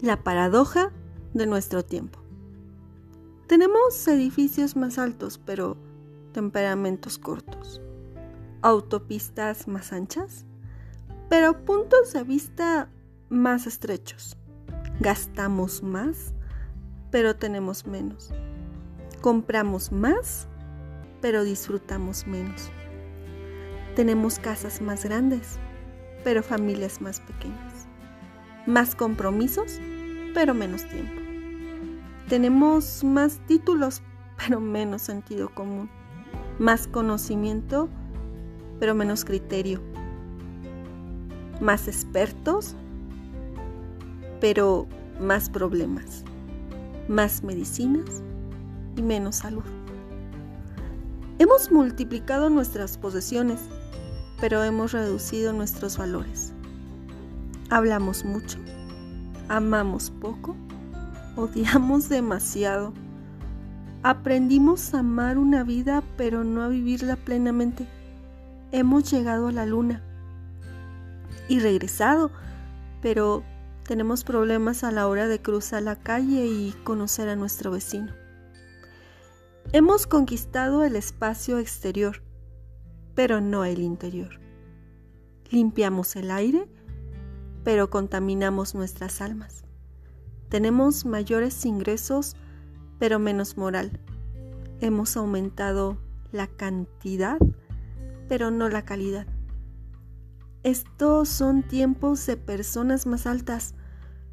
La paradoja de nuestro tiempo. Tenemos edificios más altos, pero temperamentos cortos. Autopistas más anchas, pero puntos de vista más estrechos. Gastamos más, pero tenemos menos. Compramos más, pero disfrutamos menos. Tenemos casas más grandes, pero familias más pequeñas. Más compromisos, pero menos tiempo. Tenemos más títulos, pero menos sentido común. Más conocimiento, pero menos criterio. Más expertos, pero más problemas. Más medicinas y menos salud. Hemos multiplicado nuestras posesiones, pero hemos reducido nuestros valores. Hablamos mucho, amamos poco, odiamos demasiado. Aprendimos a amar una vida, pero no a vivirla plenamente. Hemos llegado a la luna y regresado, pero tenemos problemas a la hora de cruzar la calle y conocer a nuestro vecino. Hemos conquistado el espacio exterior, pero no el interior. Limpiamos el aire, pero contaminamos nuestras almas. Tenemos mayores ingresos, pero menos moral. Hemos aumentado la cantidad, pero no la calidad. Estos son tiempos de personas más altas,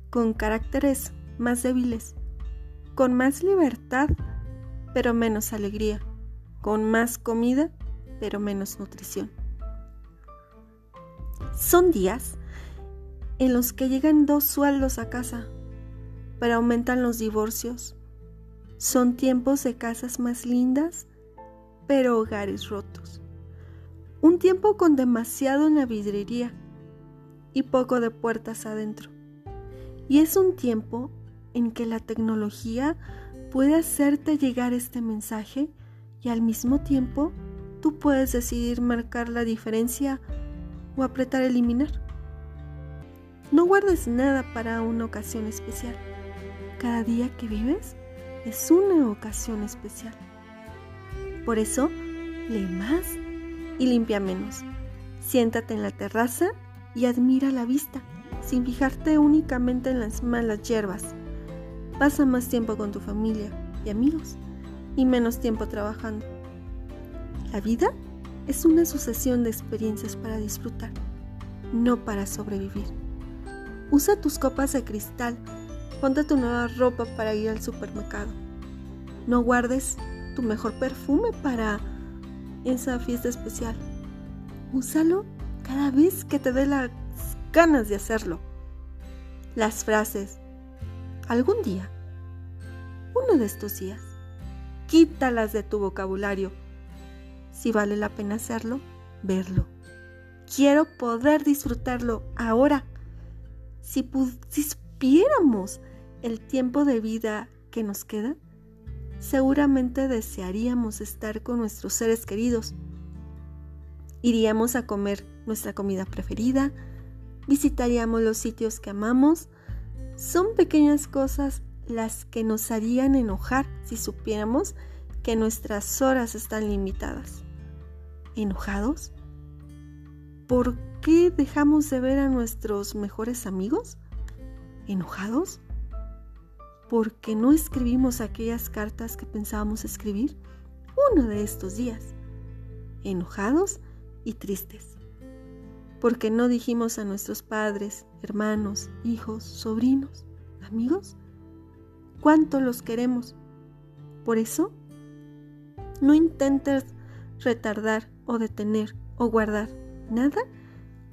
con caracteres más débiles, con más libertad, pero menos alegría, con más comida, pero menos nutrición. Son días en los que llegan dos sueldos a casa, pero aumentan los divorcios. Son tiempos de casas más lindas, pero hogares rotos. Un tiempo con demasiado en la y poco de puertas adentro. Y es un tiempo en que la tecnología puede hacerte llegar este mensaje y al mismo tiempo tú puedes decidir marcar la diferencia o apretar eliminar. No guardes nada para una ocasión especial. Cada día que vives es una ocasión especial. Por eso, lee más y limpia menos. Siéntate en la terraza y admira la vista, sin fijarte únicamente en las malas hierbas. Pasa más tiempo con tu familia y amigos y menos tiempo trabajando. La vida es una sucesión de experiencias para disfrutar, no para sobrevivir. Usa tus copas de cristal, ponte tu nueva ropa para ir al supermercado. No guardes tu mejor perfume para esa fiesta especial. Úsalo cada vez que te dé las ganas de hacerlo. Las frases, algún día, uno de estos días, quítalas de tu vocabulario si vale la pena hacerlo, verlo. Quiero poder disfrutarlo ahora. Si pudiéramos el tiempo de vida que nos queda, seguramente desearíamos estar con nuestros seres queridos. Iríamos a comer nuestra comida preferida, visitaríamos los sitios que amamos. Son pequeñas cosas las que nos harían enojar si supiéramos que nuestras horas están limitadas enojados? ¿Por qué dejamos de ver a nuestros mejores amigos? ¿Enojados? ¿Por qué no escribimos aquellas cartas que pensábamos escribir uno de estos días? Enojados y tristes. Porque no dijimos a nuestros padres, hermanos, hijos, sobrinos, amigos, cuánto los queremos. Por eso, no intentes retardar o detener o guardar nada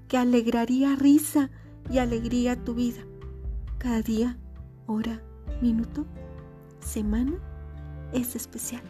que alegraría risa y alegría tu vida. Cada día, hora, minuto, semana es especial.